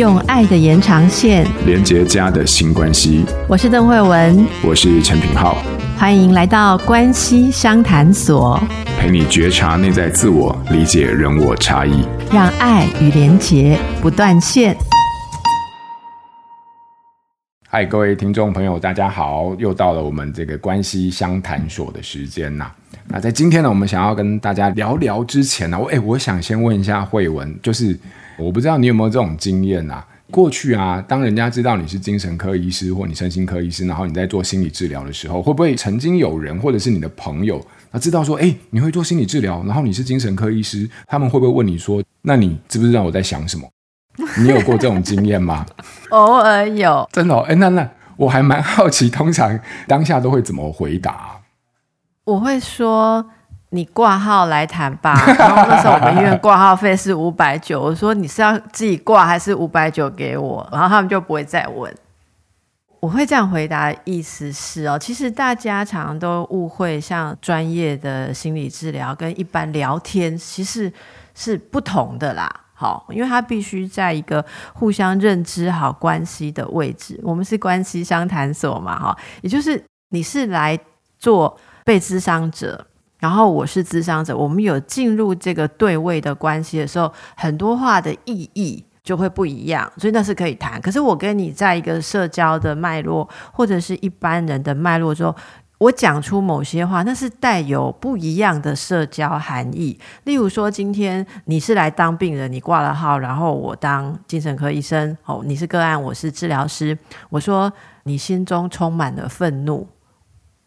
用爱的延长线连接家的新关系。我是邓慧文，我是陈品浩，欢迎来到关系商谈所，陪你觉察内在自我，理解人我差异，让爱与连结不断线。嗨，各位听众朋友，大家好，又到了我们这个关系相谈所的时间呐。那在今天呢，我们想要跟大家聊聊之前呢，我哎，我想先问一下慧文，就是。我不知道你有没有这种经验啊？过去啊，当人家知道你是精神科医师或你身心科医师，然后你在做心理治疗的时候，会不会曾经有人或者是你的朋友，他知道说，哎，你会做心理治疗，然后你是精神科医师，他们会不会问你说，那你知不知道我在想什么？你有过这种经验吗？偶尔有，真的哦。哎，那那我还蛮好奇，通常当下都会怎么回答？我会说。你挂号来谈吧，然后那时候我们医院挂号费是五百九，我说你是要自己挂还是五百九给我？然后他们就不会再问。我会这样回答，意思是哦，其实大家常常都误会，像专业的心理治疗跟一般聊天其实是不同的啦。好，因为他必须在一个互相认知好关系的位置，我们是关系相谈所嘛，哈，也就是你是来做被咨商者。然后我是咨商者，我们有进入这个对位的关系的时候，很多话的意义就会不一样，所以那是可以谈。可是我跟你在一个社交的脉络，或者是一般人的脉络之后，我讲出某些话，那是带有不一样的社交含义。例如说，今天你是来当病人，你挂了号，然后我当精神科医生，哦，你是个案，我是治疗师，我说你心中充满了愤怒。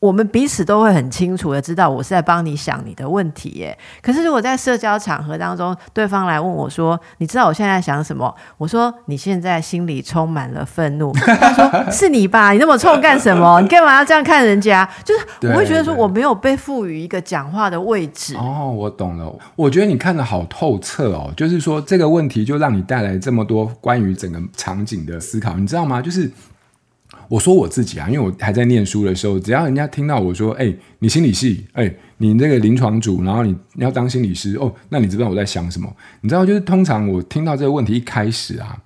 我们彼此都会很清楚的知道，我是在帮你想你的问题耶。可是如果在社交场合当中，对方来问我说：“你知道我现在在想什么？”我说：“你现在心里充满了愤怒。”他说：“是你吧？你那么冲干什么？你干嘛要这样看人家？”就是我会觉得说，我没有被赋予一个讲话的位置。哦，我懂了。我觉得你看的好透彻哦。就是说这个问题就让你带来这么多关于整个场景的思考，你知道吗？就是。我说我自己啊，因为我还在念书的时候，只要人家听到我说：“哎、你心理系，哎、你那个临床组，然后你要当心理师哦，那你知不知道我在想什么？你知道，就是通常我听到这个问题一开始啊，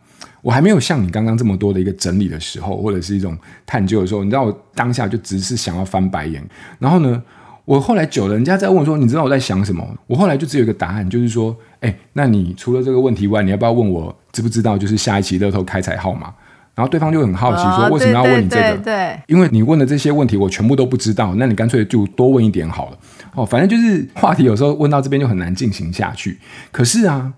我还没有像你刚刚这么多的一个整理的时候，或者是一种探究的时候，你知道，我当下就只是想要翻白眼。然后呢，我后来久了，人家在问我说：“你知道我在想什么？”我后来就只有一个答案，就是说：“哎、那你除了这个问题外，你要不要问我知不知道就是下一期乐透开彩号码？”然后对方就很好奇说：“为什么要问你这个？”哦、对，对，对，对，因为你问的这些问题我全部都不知道，那你干脆就多问一点好了。哦，反正就是话题有时候问到这边就很难进行下去。可是啊，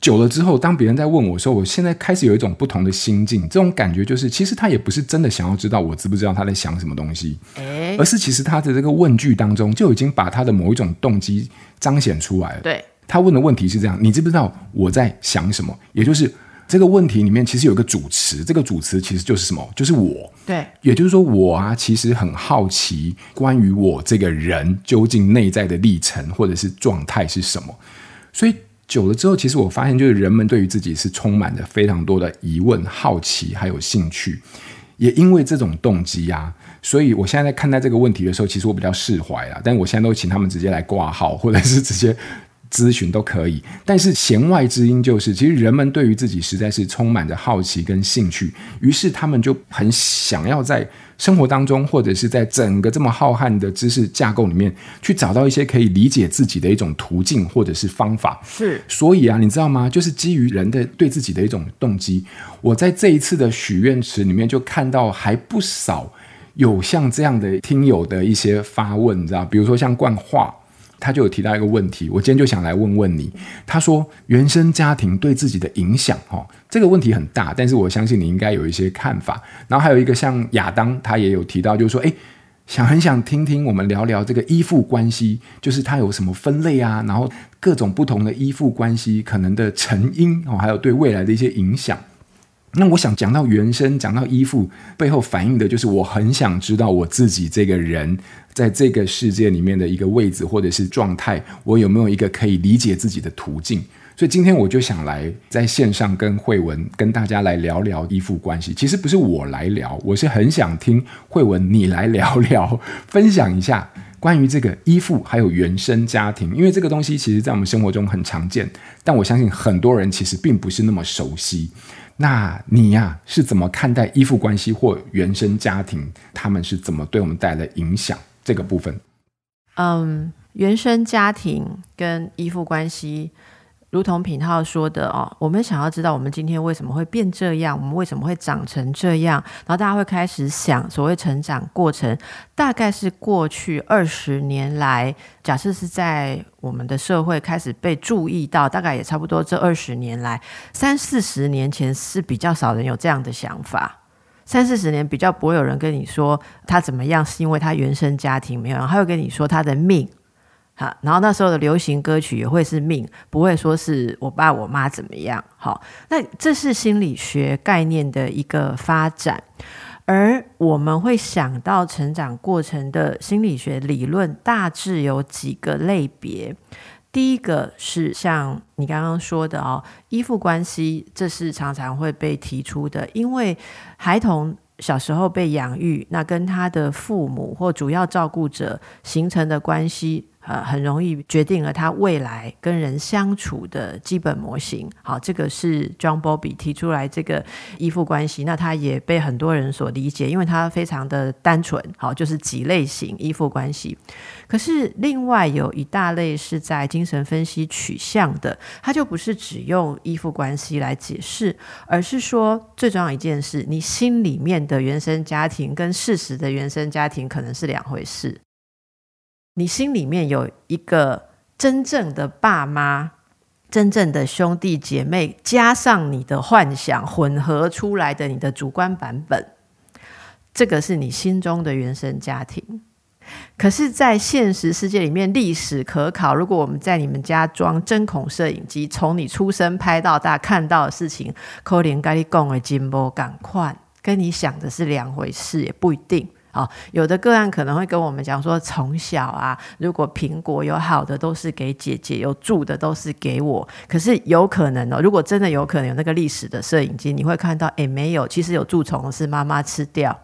久了之后，当别人在问我说，我现在开始有一种不同的心境，这种感觉就是，其实他也不是真的想要知道我知不知道他在想什么东西，而是其实他的这个问句当中就已经把他的某一种动机彰显出来了。对，他问的问题是这样：你知不知道我在想什么？也就是。这个问题里面其实有一个主持，这个主持其实就是什么？就是我。对，也就是说我啊，其实很好奇关于我这个人究竟内在的历程或者是状态是什么。所以久了之后，其实我发现，就是人们对于自己是充满着非常多的疑问、好奇还有兴趣。也因为这种动机啊，所以我现在在看待这个问题的时候，其实我比较释怀了。但我现在都请他们直接来挂号，或者是直接。咨询都可以，但是弦外之音就是，其实人们对于自己实在是充满着好奇跟兴趣，于是他们就很想要在生活当中，或者是在整个这么浩瀚的知识架构里面，去找到一些可以理解自己的一种途径或者是方法。是，所以啊，你知道吗？就是基于人的对自己的一种动机，我在这一次的许愿池里面就看到还不少有像这样的听友的一些发问，你知道，比如说像冠化。他就有提到一个问题，我今天就想来问问你。他说，原生家庭对自己的影响，哈，这个问题很大，但是我相信你应该有一些看法。然后还有一个像亚当，他也有提到，就是说，诶，想很想听听我们聊聊这个依附关系，就是它有什么分类啊，然后各种不同的依附关系可能的成因哦，还有对未来的一些影响。那我想讲到原生，讲到依附背后反映的就是我很想知道我自己这个人在这个世界里面的一个位置或者是状态，我有没有一个可以理解自己的途径？所以今天我就想来在线上跟慧文跟大家来聊聊依附关系。其实不是我来聊，我是很想听慧文你来聊聊，分享一下关于这个依附还有原生家庭，因为这个东西其实在我们生活中很常见，但我相信很多人其实并不是那么熟悉。那你呀、是怎么看待依附关系或原生家庭？他们是怎么对我们带来影响？这个部分，嗯，原生家庭跟依附关系。如同品浩说的哦，我们想要知道我们今天为什么会变这样，我们为什么会长成这样，然后大家会开始想，所谓成长过程，大概是过去二十年来，假设是在我们的社会开始被注意到，大概也差不多这二十年来，三四十年前是比较少人有这样的想法，三四十年比较不会有人跟你说他怎么样，是因为他原生家庭没有，然后他会跟你说他的命。好，然后那时候的流行歌曲也会是命，不会说是我爸我妈怎么样。好，那这是心理学概念的一个发展，而我们会想到成长过程的心理学理论，大致有几个类别。第一个是像你刚刚说的哦，依附关系，这是常常会被提出的，因为孩童小时候被养育，那跟他的父母或主要照顾者形成的关系。呃，很容易决定了他未来跟人相处的基本模型。好，这个是 John Bobby 提出来这个依附关系，那他也被很多人所理解，因为他非常的单纯。好，就是几类型依附关系。可是另外有一大类是在精神分析取向的，他就不是只用依附关系来解释，而是说最重要一件事，你心里面的原生家庭跟事实的原生家庭可能是两回事。你心里面有一个真正的爸妈、真正的兄弟姐妹，加上你的幻想混合出来的你的主观版本，这个是你心中的原生家庭。可是，在现实世界里面，历史可考。如果我们在你们家装针孔摄影机，从你出生拍到大，看到的事情，可能跟你讲的真不同款，跟你想的是两回事，也不一定。哦，有的个案可能会跟我们讲说，从小啊，如果苹果有好的都是给姐姐，有蛀的都是给我。可是有可能哦，如果真的有可能有那个历史的摄影机，你会看到，诶，没有，其实有蛀虫是妈妈吃掉。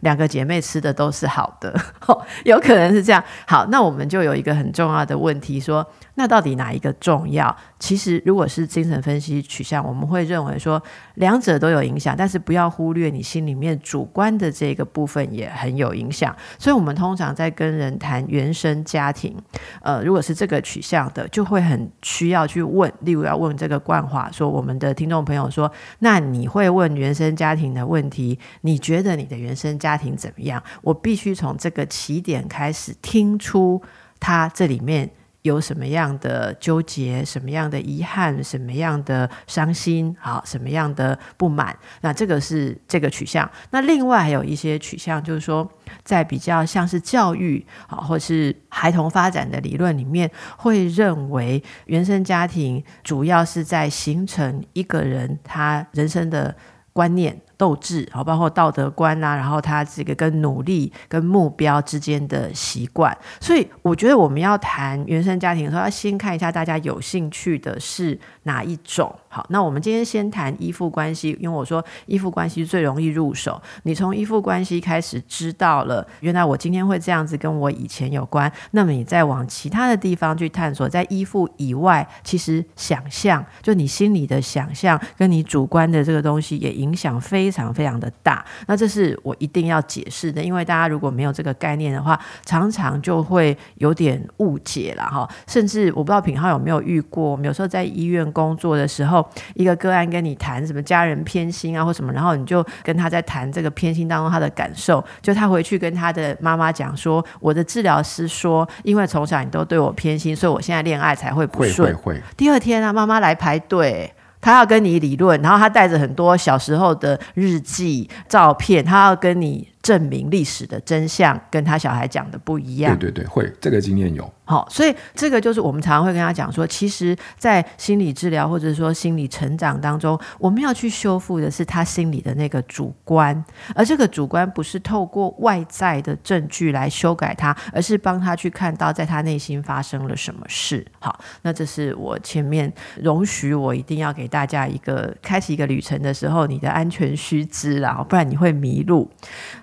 两个姐妹吃的都是好的，有可能是这样。好，那我们就有一个很重要的问题，说那到底哪一个重要？其实如果是精神分析取向，我们会认为说两者都有影响，但是不要忽略你心里面主观的这个部分也很有影响。所以，我们通常在跟人谈原生家庭，呃，如果是这个取向的，就会很需要去问，例如要问这个冠华说，我们的听众朋友说，那你会问原生家庭的问题？你觉得你的原生家家庭怎么样？我必须从这个起点开始听出他这里面有什么样的纠结、什么样的遗憾、什么样的伤心，好，什么样的不满。那这个是这个取向。那另外还有一些取向，就是说，在比较像是教育啊，或是孩童发展的理论里面，会认为原生家庭主要是在形成一个人他人生的观念。斗志，好，包括道德观啊，然后他这个跟努力、跟目标之间的习惯，所以我觉得我们要谈原生家庭的时候，要先看一下大家有兴趣的是哪一种。好，那我们今天先谈依附关系，因为我说依附关系最容易入手。你从依附关系开始知道了，原来我今天会这样子，跟我以前有关。那么你再往其他的地方去探索，在依附以外，其实想象，就你心里的想象，跟你主观的这个东西也影响非常非常的大。那这是我一定要解释的，因为大家如果没有这个概念的话，常常就会有点误解了哈。甚至我不知道品浩有没有遇过，我们有时候在医院工作的时候。一个个案跟你谈什么家人偏心啊，或什么，然后你就跟他在谈这个偏心当中他的感受，就他回去跟他的妈妈讲说，我的治疗师说，因为从小你都对我偏心，所以我现在恋爱才会不顺。会会会。第二天啊，妈妈来排队，他要跟你理论，然后他带着很多小时候的日记照片，他要跟你证明历史的真相，跟他小孩讲的不一样。对对对，会这个经验有。好，所以这个就是我们常常会跟他讲说，其实，在心理治疗或者说心理成长当中，我们要去修复的是他心里的那个主观，而这个主观不是透过外在的证据来修改他，而是帮他去看到在他内心发生了什么事。好，那这是我前面容许我一定要给大家一个开启一个旅程的时候，你的安全须知啦，不然你会迷路。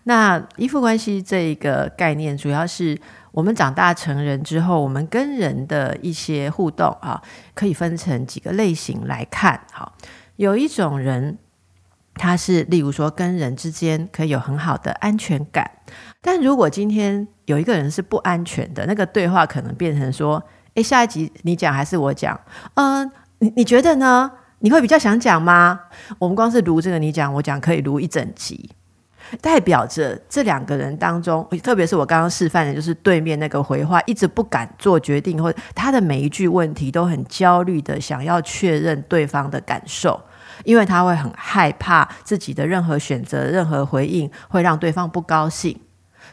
那那依附关系这一个概念，主要是。我们长大成人之后，我们跟人的一些互动啊，可以分成几个类型来看。好，有一种人，他是例如说跟人之间可以有很好的安全感。但如果今天有一个人是不安全的，那个对话可能变成说：诶，下一集你讲还是我讲？嗯、你你觉得呢？你会比较想讲吗？我们光是录这个你讲我讲，可以录一整集。代表着这两个人当中，特别是我刚刚示范的，就是对面那个回话一直不敢做决定，或者他的每一句问题都很焦虑的想要确认对方的感受，因为他会很害怕自己的任何选择、任何回应会让对方不高兴，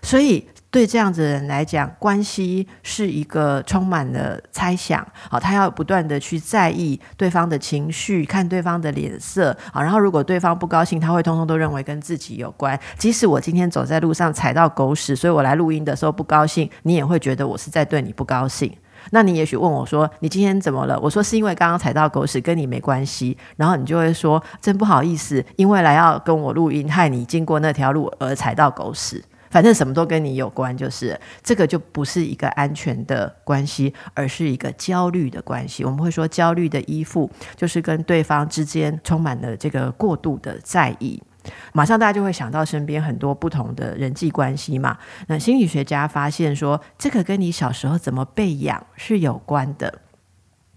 所以。对这样子的人来讲，关系是一个充满了猜想。好，他要不断的去在意对方的情绪，看对方的脸色。好，然后如果对方不高兴，他会通通都认为跟自己有关。即使我今天走在路上踩到狗屎，所以我来录音的时候不高兴，你也会觉得我是在对你不高兴。那你也许问我说：“你今天怎么了？”我说：“是因为刚刚踩到狗屎，跟你没关系。”然后你就会说：“真不好意思，因为来要跟我录音，害你经过那条路而踩到狗屎。”反正什么都跟你有关，就是这个就不是一个安全的关系，而是一个焦虑的关系。我们会说焦虑的依附，就是跟对方之间充满了这个过度的在意。马上大家就会想到身边很多不同的人际关系嘛。那心理学家发现说，这个跟你小时候怎么被养是有关的。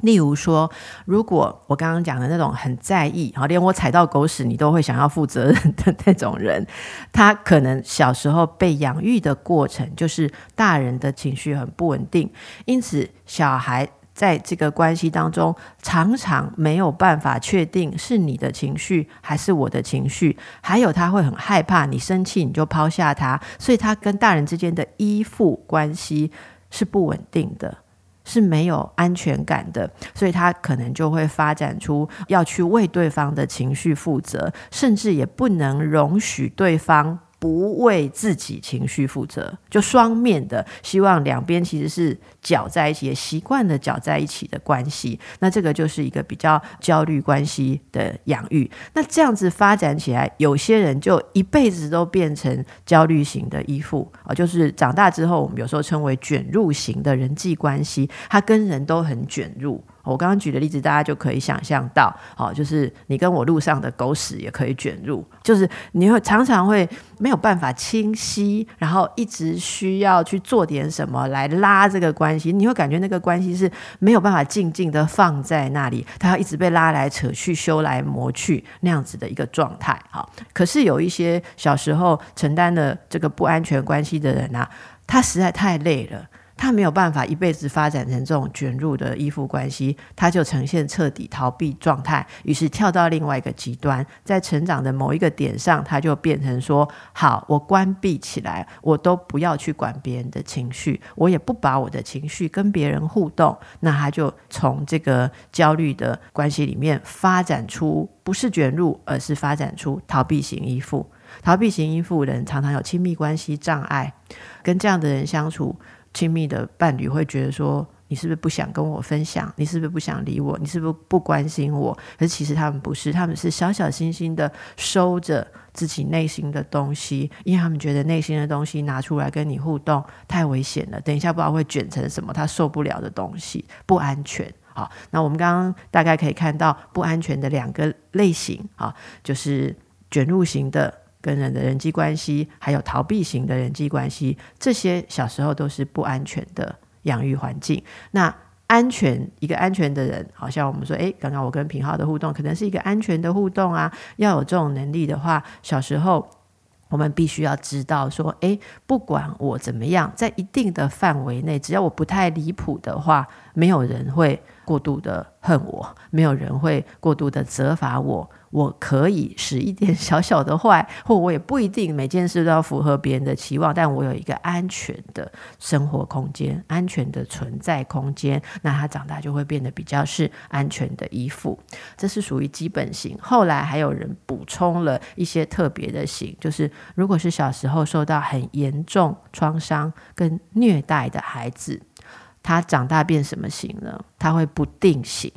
例如说，如果我刚刚讲的那种很在意，好，连我踩到狗屎你都会想要负责任的 那种人，他可能小时候被养育的过程就是大人的情绪很不稳定，因此小孩在这个关系当中常常没有办法确定是你的情绪还是我的情绪，还有他会很害怕你生气你就抛下他，所以他跟大人之间的依附关系是不稳定的。是没有安全感的，所以他可能就会发展出要去为对方的情绪负责，甚至也不能容许对方。不为自己情绪负责，就双面的，希望两边其实是搅在一起，也习惯了搅在一起的关系。那这个就是一个比较焦虑关系的养育。那这样子发展起来，有些人就一辈子都变成焦虑型的依附啊，就是长大之后，我们有时候称为卷入型的人际关系，他跟人都很卷入。我刚刚举的例子，大家就可以想象到，好，就是你跟我路上的狗屎也可以卷入，就是你会常常会没有办法清晰，然后一直需要去做点什么来拉这个关系，你会感觉那个关系是没有办法静静的放在那里，它要一直被拉来扯去、修来磨去那样子的一个状态。好，可是有一些小时候承担了这个不安全关系的人啊，他实在太累了。他没有办法一辈子发展成这种卷入的依附关系，他就呈现彻底逃避状态，于是跳到另外一个极端，在成长的某一个点上，他就变成说：好，我关闭起来，我都不要去管别人的情绪，我也不把我的情绪跟别人互动，那他就从这个焦虑的关系里面发展出不是卷入，而是发展出逃避型依附。逃避型依附人常常有亲密关系障碍，跟这样的人相处。亲密的伴侣会觉得说：“你是不是不想跟我分享？你是不是不想理我？你是不是不关心我？”可是其实他们不是，他们是小小心心的收着自己内心的东西，因为他们觉得内心的东西拿出来跟你互动太危险了，等一下不知道会卷成什么，他受不了的东西，不安全。好，那我们刚刚大概可以看到不安全的两个类型，啊，就是卷入型的。跟人的人际关系，还有逃避型的人际关系，这些小时候都是不安全的养育环境。那安全，一个安全的人，好像我们说，诶，刚刚我跟品浩的互动，可能是一个安全的互动啊。要有这种能力的话，小时候我们必须要知道说，诶，不管我怎么样，在一定的范围内，只要我不太离谱的话，没有人会过度的恨我，没有人会过度的责罚我。我可以使一点小小的坏，或我也不一定每件事都要符合别人的期望，但我有一个安全的生活空间，安全的存在空间，那他长大就会变得比较是安全的依附。这是属于基本型。后来还有人补充了一些特别的型，就是如果是小时候受到很严重创伤跟虐待的孩子，他长大变什么型呢？他会不定型。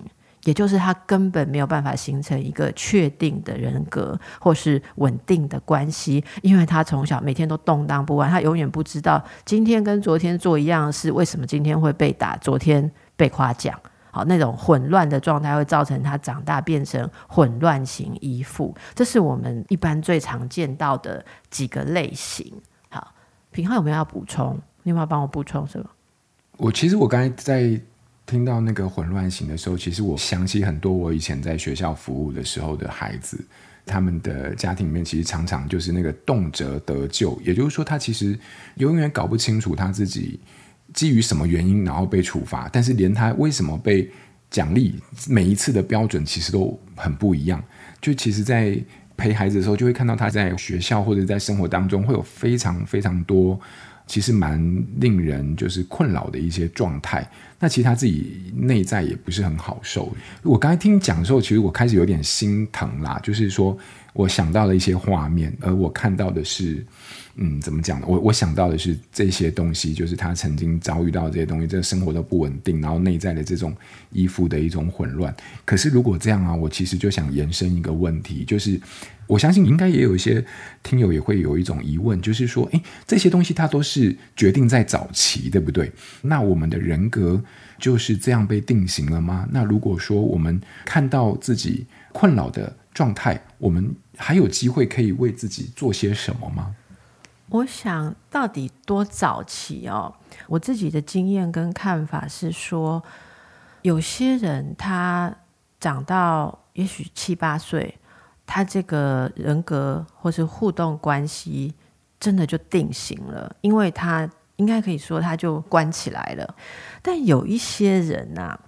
也就是他根本没有办法形成一个确定的人格或是稳定的关系，因为他从小每天都动荡不安，他永远不知道今天跟昨天做一样的事，为什么今天会被打，昨天被夸奖。好，那种混乱的状态会造成他长大变成混乱型依附，这是我们一般最常见到的几个类型。好，平浩有没有要补充？你有没有帮我补充什么？我其实我刚才在听到那个混乱型的时候，其实我想起很多我以前在学校服务的时候的孩子，他们的家庭里面其实常常就是那个动辄得咎，也就是说他其实永远搞不清楚他自己。基于什么原因，然后被处罚？但是连他为什么被奖励，每一次的标准其实都很不一样。就其实，在陪孩子的时候，就会看到他在学校或者在生活当中，会有非常非常多，其实蛮令人就是困扰的一些状态。那其实他自己内在也不是很好受。我刚才听你讲的时候，其实我开始有点心疼啦，就是说我想到了一些画面，而我看到的是。嗯，怎么讲呢？我我想到的是这些东西，就是他曾经遭遇到这些东西，这生活都不稳定，然后内在的这种依附的一种混乱。可是如果这样啊，我其实就想延伸一个问题，就是我相信应该也有一些听友也会有一种疑问，就是说，诶，这些东西它都是决定在早期，对不对？那我们的人格就是这样被定型了吗？那如果说我们看到自己困扰的状态，我们还有机会可以为自己做些什么吗？我想到底多早期哦？我自己的经验跟看法是说，有些人他长到也许七八岁，他这个人格或是互动关系真的就定型了，因为他应该可以说他就关起来了。但有一些人呐、啊。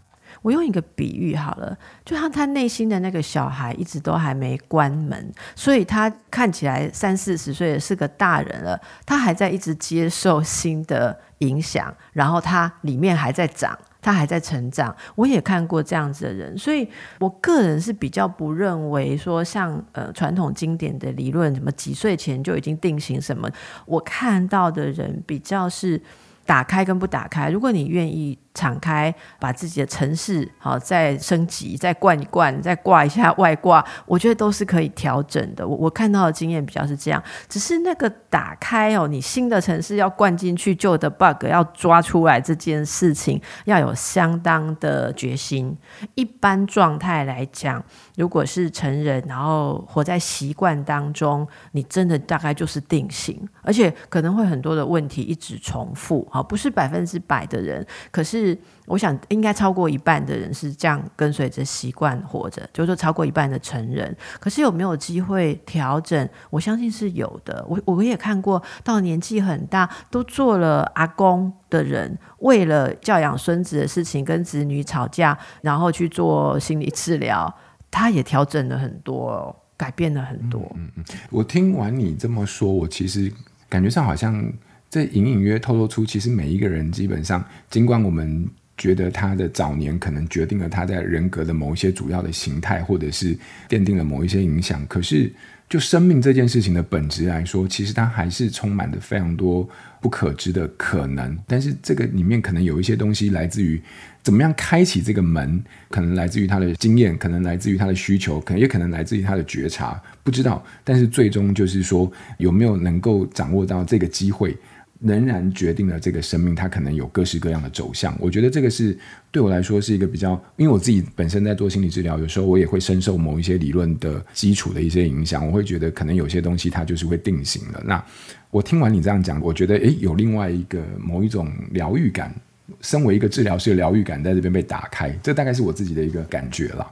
我用一个比喻好了，就像他内心的那个小孩一直都还没关门，所以他看起来三四十岁是个大人了，他还在一直接受新的影响，然后他里面还在长，他还在成长。我也看过这样子的人，所以我个人是比较不认为说像呃传统经典的理论，什么几岁前就已经定型什么，我看到的人比较是打开跟不打开。如果你愿意。敞开，把自己的城市好再升级，再灌一灌，再挂一下外挂，我觉得都是可以调整的。我我看到的经验比较是这样，只是那个打开哦，你新的城市要灌进去，旧的 bug 要抓出来这件事情，要有相当的决心。一般状态来讲，如果是成人，然后活在习惯当中，你真的大概就是定型，而且可能会很多的问题一直重复。好，不是百分之百的人，可是。我想应该超过一半的人是这样跟随着习惯活着，就是说超过一半的成人。可是有没有机会调整？我相信是有的。我我也看过，到年纪很大都做了阿公的人，为了教养孙子的事情跟子女吵架，然后去做心理治疗，他也调整了很多，改变了很多。嗯嗯，我听完你这么说，我其实感觉上好像。这隐隐约透露出，其实每一个人基本上，尽管我们觉得他的早年可能决定了他在人格的某一些主要的形态，或者是奠定了某一些影响，可是就生命这件事情的本质来说，其实它还是充满着非常多不可知的可能。但是这个里面可能有一些东西来自于怎么样开启这个门，可能来自于他的经验，可能来自于他的需求，可能也可能来自于他的觉察，不知道。但是最终就是说，有没有能够掌握到这个机会。仍然决定了这个生命，它可能有各式各样的走向。我觉得这个是对我来说是一个比较，因为我自己本身在做心理治疗，有时候我也会深受某一些理论的基础的一些影响。我会觉得可能有些东西它就是会定型了。那我听完你这样讲，我觉得诶，有另外一个某一种疗愈感，身为一个治疗师的疗愈感在这边被打开，这大概是我自己的一个感觉了。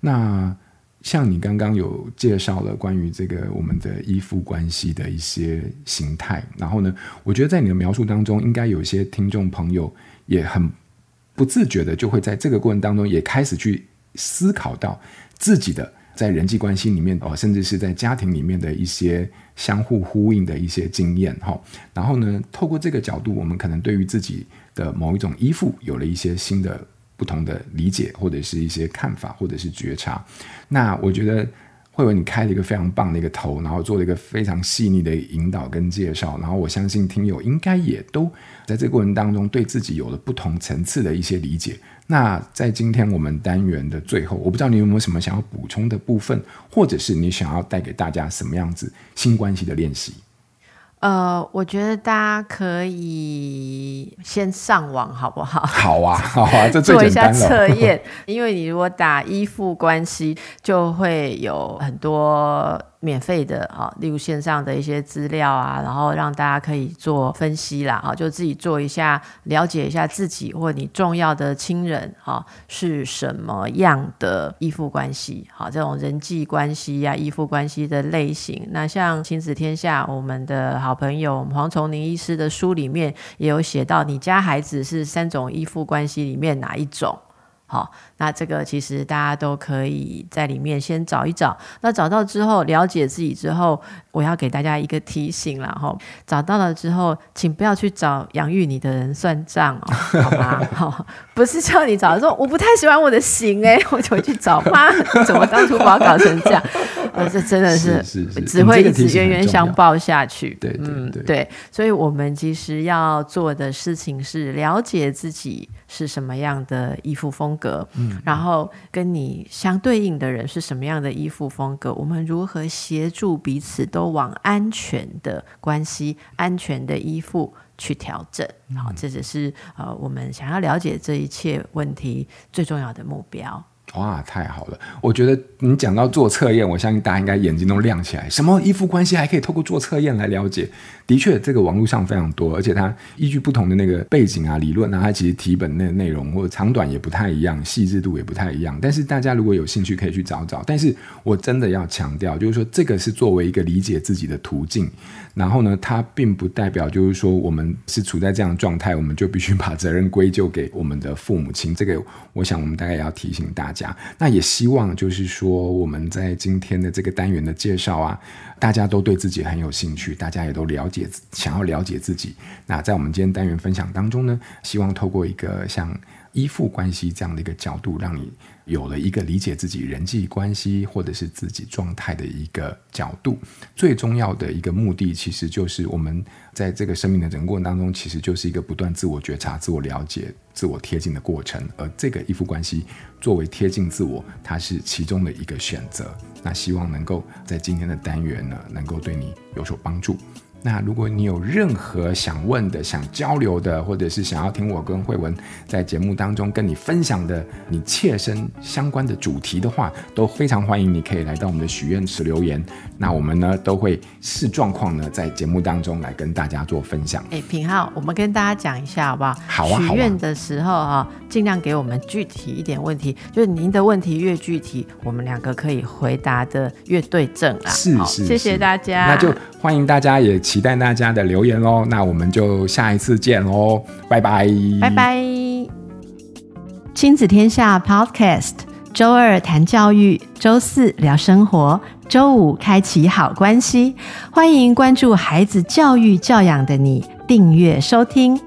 那。像你刚刚有介绍了关于这个我们的依附关系的一些形态，然后呢，我觉得在你的描述当中，应该有一些听众朋友也很不自觉的就会在这个过程当中也开始去思考到自己的在人际关系里面哦，甚至是在家庭里面的一些相互呼应的一些经验哈。然后呢，透过这个角度，我们可能对于自己的某一种依附有了一些新的。不同的理解，或者是一些看法，或者是觉察。那我觉得慧文你开了一个非常棒的一个头，然后做了一个非常细腻的引导跟介绍。然后我相信听友应该也都在这个过程当中对自己有了不同层次的一些理解。那在今天我们单元的最后，我不知道你有没有什么想要补充的部分，或者是你想要带给大家什么样子新关系的练习？呃，我觉得大家可以先上网，好不好？好啊，好啊，这最做一下测 验，因为你如果打依附关系，就会有很多。免费的啊，例如线上的一些资料啊，然后让大家可以做分析啦，哈，就自己做一下，了解一下自己或你重要的亲人哈是什么样的依附关系，好，这种人际关系呀、依附关系的类型。那像亲子天下，我们的好朋友黄崇宁医师的书里面也有写到，你家孩子是三种依附关系里面哪一种？好，那这个其实大家都可以在里面先找一找。那找到之后，了解自己之后，我要给大家一个提醒了哈。找到了之后，请不要去找养育你的人算账哦，好吗？好，不是叫你找，说我不太喜欢我的型哎，我就会去找妈，怎么当初把我搞成这样？呃，这真的是只会一直冤冤相报下去。对对对，嗯，对。所以我们其实要做的事情是了解自己是什么样的衣服风格，嗯，然后跟你相对应的人是什么样的衣服风格，我们如何协助彼此都往安全的关系、安全的依附去调整？好，这只是呃我们想要了解这一切问题最重要的目标。哇，太好了！我觉得你讲到做测验，我相信大家应该眼睛都亮起来。什么依附关系还可以透过做测验来了解？的确，这个网络上非常多，而且它依据不同的那个背景啊、理论啊，它其实题本那内容或者长短也不太一样，细致度也不太一样。但是大家如果有兴趣，可以去找找。但是我真的要强调，就是说这个是作为一个理解自己的途径。然后呢，它并不代表就是说我们是处在这样的状态，我们就必须把责任归咎给我们的父母亲。这个，我想我们大概也要提醒大家。那也希望就是说，我们在今天的这个单元的介绍啊，大家都对自己很有兴趣，大家也都了解，想要了解自己。那在我们今天单元分享当中呢，希望透过一个像依附关系这样的一个角度，让你。有了一个理解自己人际关系或者是自己状态的一个角度，最重要的一个目的，其实就是我们在这个生命的整个过程当中，其实就是一个不断自我觉察、自我了解、自我贴近的过程。而这个依附关系作为贴近自我，它是其中的一个选择。那希望能够在今天的单元呢，能够对你有所帮助。那如果你有任何想问的、想交流的，或者是想要听我跟慧文在节目当中跟你分享的你切身相关的主题的话，都非常欢迎你可以来到我们的许愿池留言。那我们呢都会视状况呢在节目当中来跟大家做分享。哎，平浩，我们跟大家讲一下好不好？好啊，许愿的时候哈，尽量给我们具体一点问题，就是您的问题越具体，我们两个可以回答的越对症啊。是是，谢谢大家。那就欢迎大家也。期待大家的留言哦，那我们就下一次见喽，拜拜，拜拜。亲子天下 Podcast，周二谈教育，周四聊生活，周五开启好关系。欢迎关注孩子教育教养的你，订阅收听。